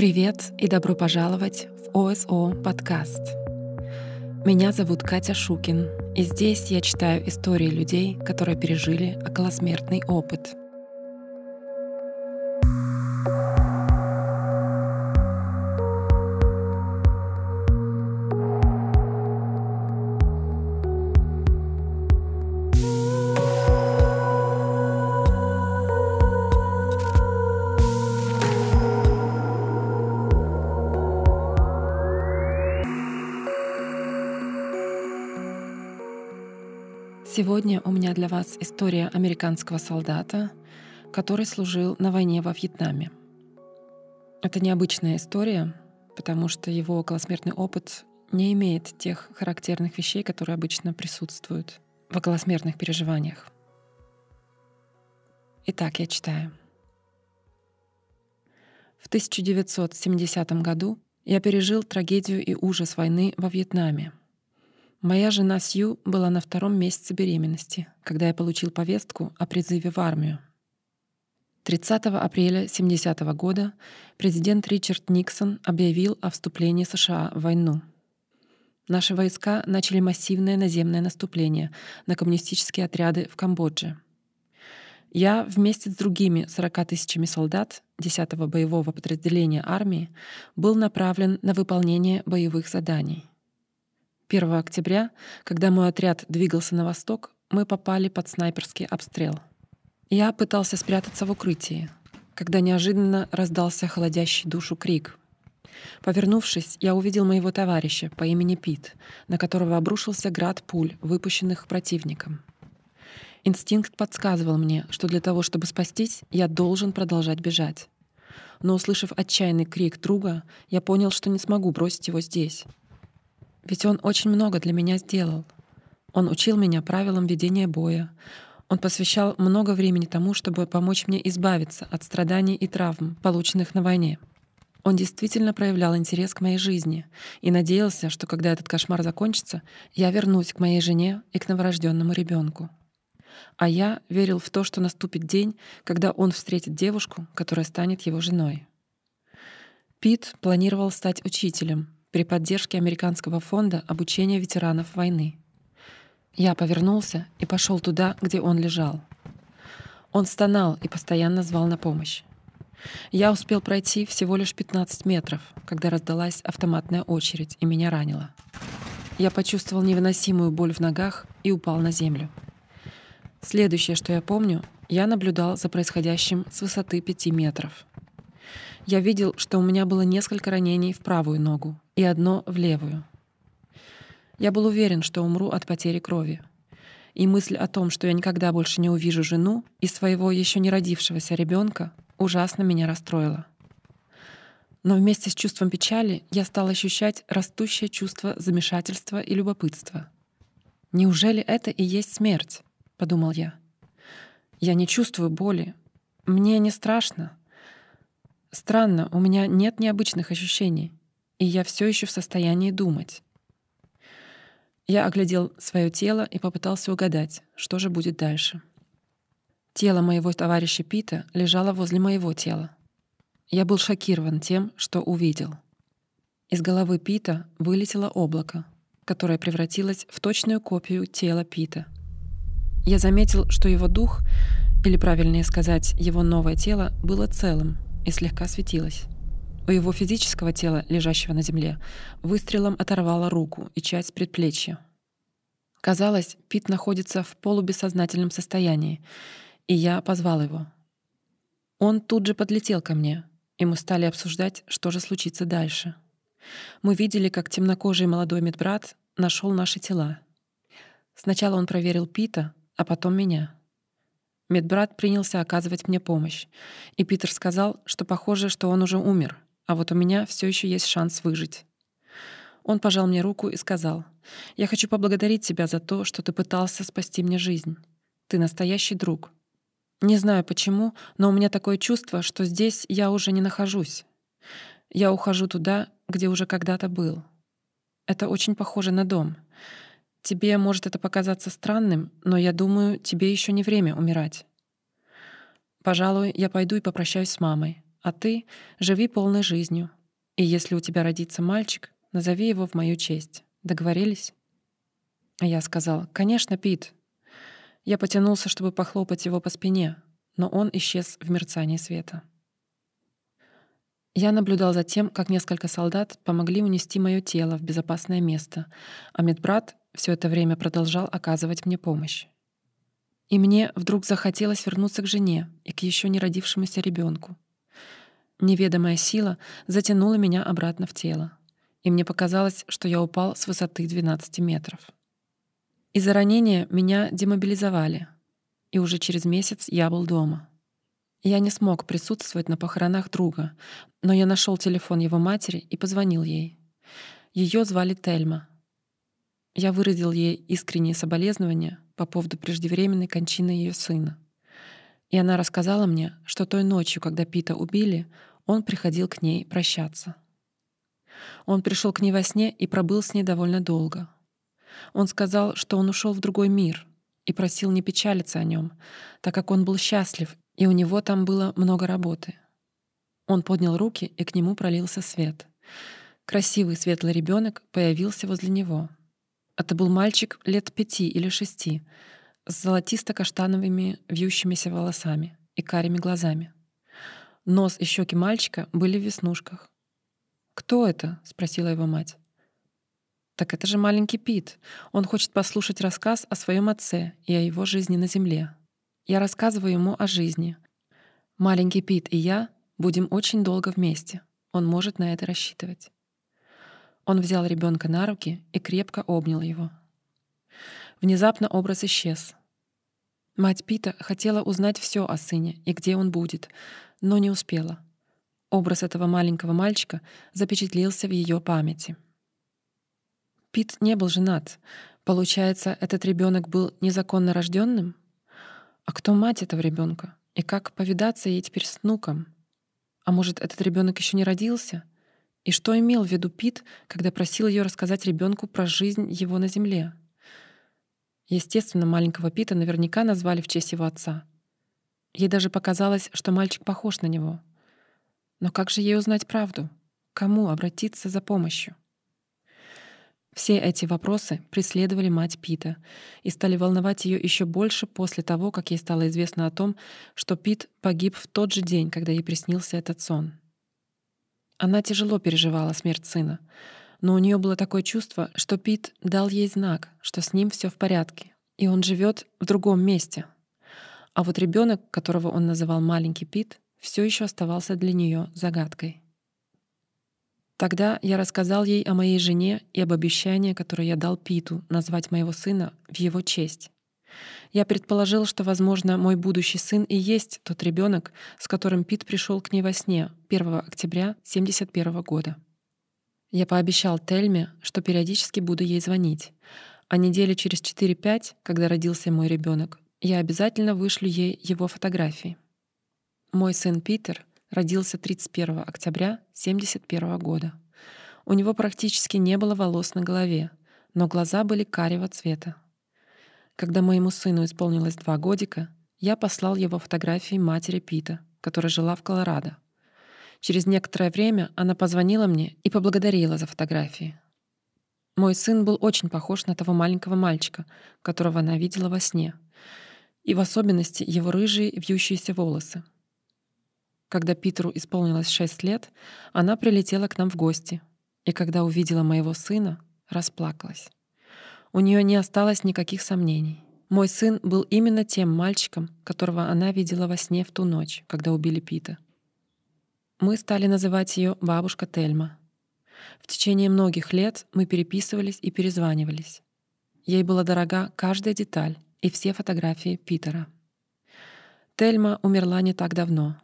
Привет и добро пожаловать в ОСО подкаст. Меня зовут Катя Шукин, и здесь я читаю истории людей, которые пережили околосмертный опыт — Сегодня у меня для вас история американского солдата, который служил на войне во Вьетнаме. Это необычная история, потому что его околосмертный опыт не имеет тех характерных вещей, которые обычно присутствуют в околосмертных переживаниях. Итак, я читаю. В 1970 году я пережил трагедию и ужас войны во Вьетнаме — Моя жена Сью была на втором месяце беременности, когда я получил повестку о призыве в армию. 30 апреля 70 -го года президент Ричард Никсон объявил о вступлении США в войну. Наши войска начали массивное наземное наступление на коммунистические отряды в Камбодже. Я вместе с другими 40 тысячами солдат 10-го боевого подразделения армии был направлен на выполнение боевых заданий. 1 октября, когда мой отряд двигался на восток, мы попали под снайперский обстрел. Я пытался спрятаться в укрытии, когда неожиданно раздался холодящий душу крик. Повернувшись, я увидел моего товарища по имени Пит, на которого обрушился град пуль, выпущенных противником. Инстинкт подсказывал мне, что для того, чтобы спастись, я должен продолжать бежать. Но, услышав отчаянный крик друга, я понял, что не смогу бросить его здесь. Ведь он очень много для меня сделал. Он учил меня правилам ведения боя. Он посвящал много времени тому, чтобы помочь мне избавиться от страданий и травм, полученных на войне. Он действительно проявлял интерес к моей жизни и надеялся, что когда этот кошмар закончится, я вернусь к моей жене и к новорожденному ребенку. А я верил в то, что наступит день, когда он встретит девушку, которая станет его женой. Пит планировал стать учителем, при поддержке Американского фонда обучения ветеранов войны. Я повернулся и пошел туда, где он лежал. Он стонал и постоянно звал на помощь. Я успел пройти всего лишь 15 метров, когда раздалась автоматная очередь и меня ранило. Я почувствовал невыносимую боль в ногах и упал на землю. Следующее, что я помню, я наблюдал за происходящим с высоты 5 метров. Я видел, что у меня было несколько ранений в правую ногу и одно в левую. Я был уверен, что умру от потери крови. И мысль о том, что я никогда больше не увижу жену и своего еще не родившегося ребенка, ужасно меня расстроила. Но вместе с чувством печали я стал ощущать растущее чувство замешательства и любопытства. «Неужели это и есть смерть?» — подумал я. «Я не чувствую боли. Мне не страшно. Странно, у меня нет необычных ощущений и я все еще в состоянии думать. Я оглядел свое тело и попытался угадать, что же будет дальше. Тело моего товарища Пита лежало возле моего тела. Я был шокирован тем, что увидел. Из головы Пита вылетело облако, которое превратилось в точную копию тела Пита. Я заметил, что его дух, или правильнее сказать, его новое тело, было целым и слегка светилось. У его физического тела, лежащего на земле, выстрелом оторвало руку и часть предплечья. Казалось, Пит находится в полубессознательном состоянии, и я позвал его. Он тут же подлетел ко мне, и мы стали обсуждать, что же случится дальше. Мы видели, как темнокожий молодой медбрат нашел наши тела. Сначала он проверил Пита, а потом меня. Медбрат принялся оказывать мне помощь, и Питер сказал, что похоже, что он уже умер — а вот у меня все еще есть шанс выжить. Он пожал мне руку и сказал, «Я хочу поблагодарить тебя за то, что ты пытался спасти мне жизнь. Ты настоящий друг. Не знаю почему, но у меня такое чувство, что здесь я уже не нахожусь. Я ухожу туда, где уже когда-то был. Это очень похоже на дом. Тебе может это показаться странным, но я думаю, тебе еще не время умирать. Пожалуй, я пойду и попрощаюсь с мамой А ты живи полной жизнью. И если у тебя родится мальчик, назови его в мою честь. Договорились?» Я сказал, «Конечно, Пит». Я потянулся, чтобы похлопать его по спине, но он исчез в мерцании света. Я наблюдал за тем, как несколько солдат помогли унести мое тело в безопасное место, а медбрат все это время продолжал оказывать мне помощь. И мне вдруг захотелось вернуться к жене и к еще не родившемуся ребенку. Неведомая сила затянула меня обратно в тело, и мне показалось, что я упал с высоты 12 метров. Из-за ранения меня демобилизовали, и уже через месяц я был дома. Я не смог присутствовать на похоронах друга, но я нашел телефон его матери и позвонил ей. Ее звали Тельма. Я выразил ей искренние соболезнования по поводу преждевременной кончины ее сына. И она рассказала мне, что той ночью, когда Пита убили, он приходил к ней прощаться. Он пришел к ней во сне и пробыл с ней довольно долго. Он сказал, что он ушел в другой мир и просил не печалиться о нем, так как он был счастлив, и у него там было много работы. Он поднял руки, и к нему пролился свет. Красивый светлый ребенок появился возле него. Это был мальчик лет пяти или шести, с золотисто-каштановыми вьющимися волосами и карими глазами. Нос и щеки мальчика были в веснушках. «Кто это?» — спросила его мать. «Так это же маленький Пит. Он хочет послушать рассказ о своем отце и о его жизни на земле. Я рассказываю ему о жизни. Маленький Пит и я будем очень долго вместе. Он может на это рассчитывать». Он взял ребенка на руки и крепко обнял его. Внезапно образ исчез. Мать Пита хотела узнать все о сыне и где он будет, но не успела. Образ этого маленького мальчика запечатлелся в ее памяти. Пит не был женат. Получается, этот ребенок был незаконно рожденным? А кто мать этого ребенка? И как повидаться ей теперь с внуком? А может, этот ребенок еще не родился? И что имел в виду Пит, когда просил ее рассказать ребенку про жизнь его на земле? Естественно, маленького Пита наверняка назвали в честь его отца. Ей даже показалось, что мальчик похож на него — но как же ей узнать правду? Кому обратиться за помощью? Все эти вопросы преследовали мать Пита и стали волновать ее еще больше после того, как ей стало известно о том, что Пит погиб в тот же день, когда ей приснился этот сон. Она тяжело переживала смерть сына, но у нее было такое чувство, что Пит дал ей знак, что с ним все в порядке, и он живет в другом месте. А вот ребенок, которого он называл маленький Пит, все еще оставался для нее загадкой. Тогда я рассказал ей о моей жене и об обещании, которое я дал Питу назвать моего сына в его честь. Я предположил, что, возможно, мой будущий сын и есть тот ребенок, с которым Пит пришел к ней во сне 1 октября 1971 года. Я пообещал Тельме, что периодически буду ей звонить, а недели через 4-5, когда родился мой ребенок, я обязательно вышлю ей его фотографии. Мой сын Питер родился 31 октября 1971 года. У него практически не было волос на голове, но глаза были карего цвета. Когда моему сыну исполнилось два годика, я послал его фотографии матери Пита, которая жила в Колорадо. Через некоторое время она позвонила мне и поблагодарила за фотографии. Мой сын был очень похож на того маленького мальчика, которого она видела во сне, и в особенности его рыжие вьющиеся волосы. Когда Питеру исполнилось шесть лет, она прилетела к нам в гости, и когда увидела моего сына, расплакалась. У нее не осталось никаких сомнений. Мой сын был именно тем мальчиком, которого она видела во сне в ту ночь, когда убили Пита. Мы стали называть ее бабушка Тельма. В течение многих лет мы переписывались и перезванивались. Ей была дорога каждая деталь и все фотографии Питера. Тельма умерла не так давно,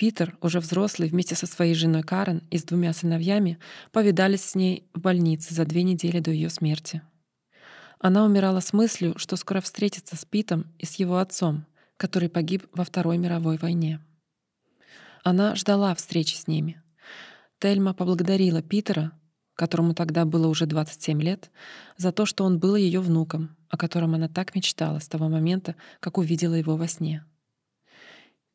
Питер, уже взрослый, вместе со своей женой Карен и с двумя сыновьями, повидались с ней в больнице за две недели до ее смерти. Она умирала с мыслью, что скоро встретится с Питом и с его отцом, который погиб во Второй мировой войне. Она ждала встречи с ними. Тельма поблагодарила Питера, которому тогда было уже 27 лет, за то, что он был ее внуком, о котором она так мечтала с того момента, как увидела его во сне.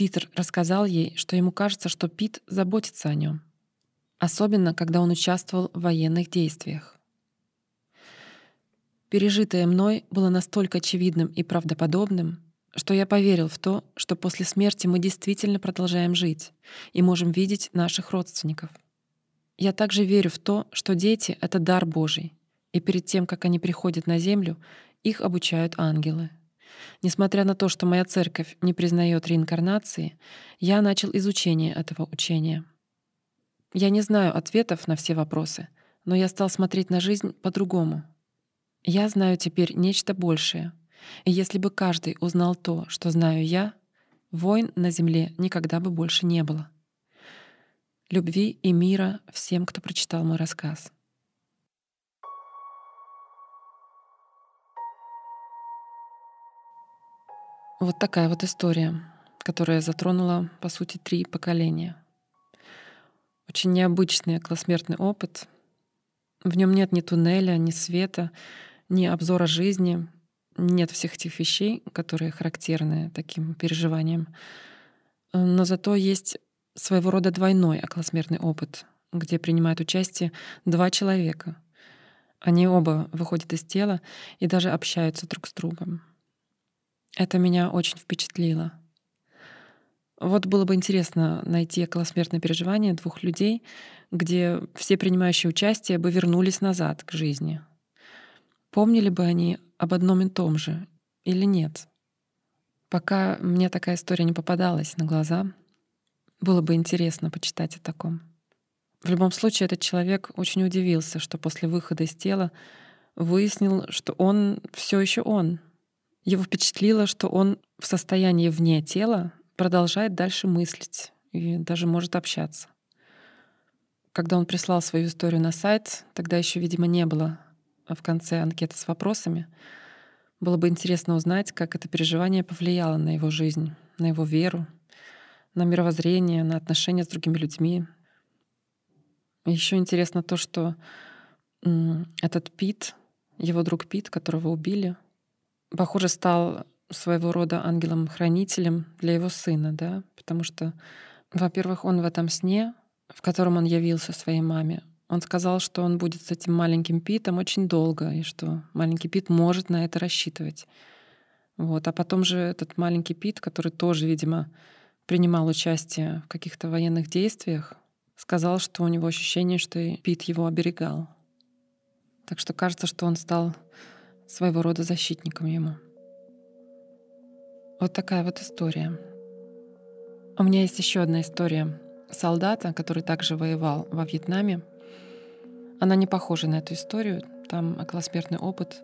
Питер рассказал ей, что ему кажется, что Пит заботится о нем, особенно когда он участвовал в военных действиях. Пережитое мной было настолько очевидным и правдоподобным, что я поверил в то, что после смерти мы действительно продолжаем жить и можем видеть наших родственников. Я также верю в то, что дети — это дар Божий, и перед тем, как они приходят на землю, их обучают ангелы. Несмотря на то, что моя церковь не признает реинкарнации, я начал изучение этого учения. Я не знаю ответов на все вопросы, но я стал смотреть на жизнь по-другому — я знаю теперь нечто большее. И если бы каждый узнал то, что знаю я, войн на земле никогда бы больше не было. Любви и мира всем, кто прочитал мой рассказ. Вот такая вот история, которая затронула, по сути, три поколения. Очень необычный околосмертный опыт. В нем нет ни туннеля, ни света, ни обзора жизни, нет всех этих вещей, которые характерны таким переживаниям. Но зато есть своего рода двойной околосмертный опыт, где принимают участие два человека. Они оба выходят из тела и даже общаются друг с другом. Это меня очень впечатлило. Вот было бы интересно найти околосмертное переживание двух людей, где все принимающие участие бы вернулись назад к жизни, Помнили бы они об одном и том же или нет? Пока мне такая история не попадалась на глаза, было бы интересно почитать о таком. В любом случае, этот человек очень удивился, что после выхода из тела выяснил, что он все еще он. Его впечатлило, что он в состоянии вне тела продолжает дальше мыслить и даже может общаться. Когда он прислал свою историю на сайт, тогда еще, видимо, не было в конце анкеты с вопросами. Было бы интересно узнать, как это переживание повлияло на его жизнь, на его веру, на мировоззрение, на отношения с другими людьми. Еще интересно то, что этот Пит, его друг Пит, которого убили, похоже, стал своего рода ангелом-хранителем для его сына, да, потому что, во-первых, он в этом сне, в котором он явился своей маме, он сказал, что он будет с этим маленьким Питом очень долго, и что маленький Пит может на это рассчитывать. Вот. А потом же этот маленький Пит, который тоже, видимо, принимал участие в каких-то военных действиях, сказал, что у него ощущение, что и Пит его оберегал. Так что кажется, что он стал своего рода защитником ему. Вот такая вот история. У меня есть еще одна история солдата, который также воевал во Вьетнаме. Она не похожа на эту историю. Там околосмертный опыт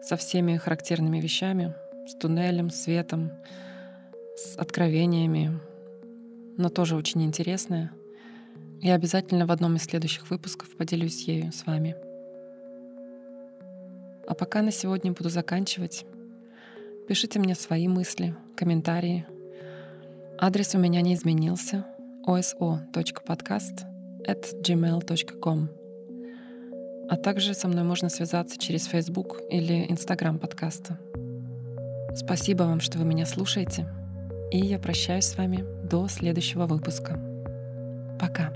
со всеми характерными вещами, с туннелем, светом, с откровениями, но тоже очень интересная. Я обязательно в одном из следующих выпусков поделюсь ею с вами. А пока на сегодня буду заканчивать. Пишите мне свои мысли, комментарии. Адрес у меня не изменился oso.podcast at gmail.com а также со мной можно связаться через Facebook или Instagram подкаста. Спасибо вам, что вы меня слушаете. И я прощаюсь с вами до следующего выпуска. Пока.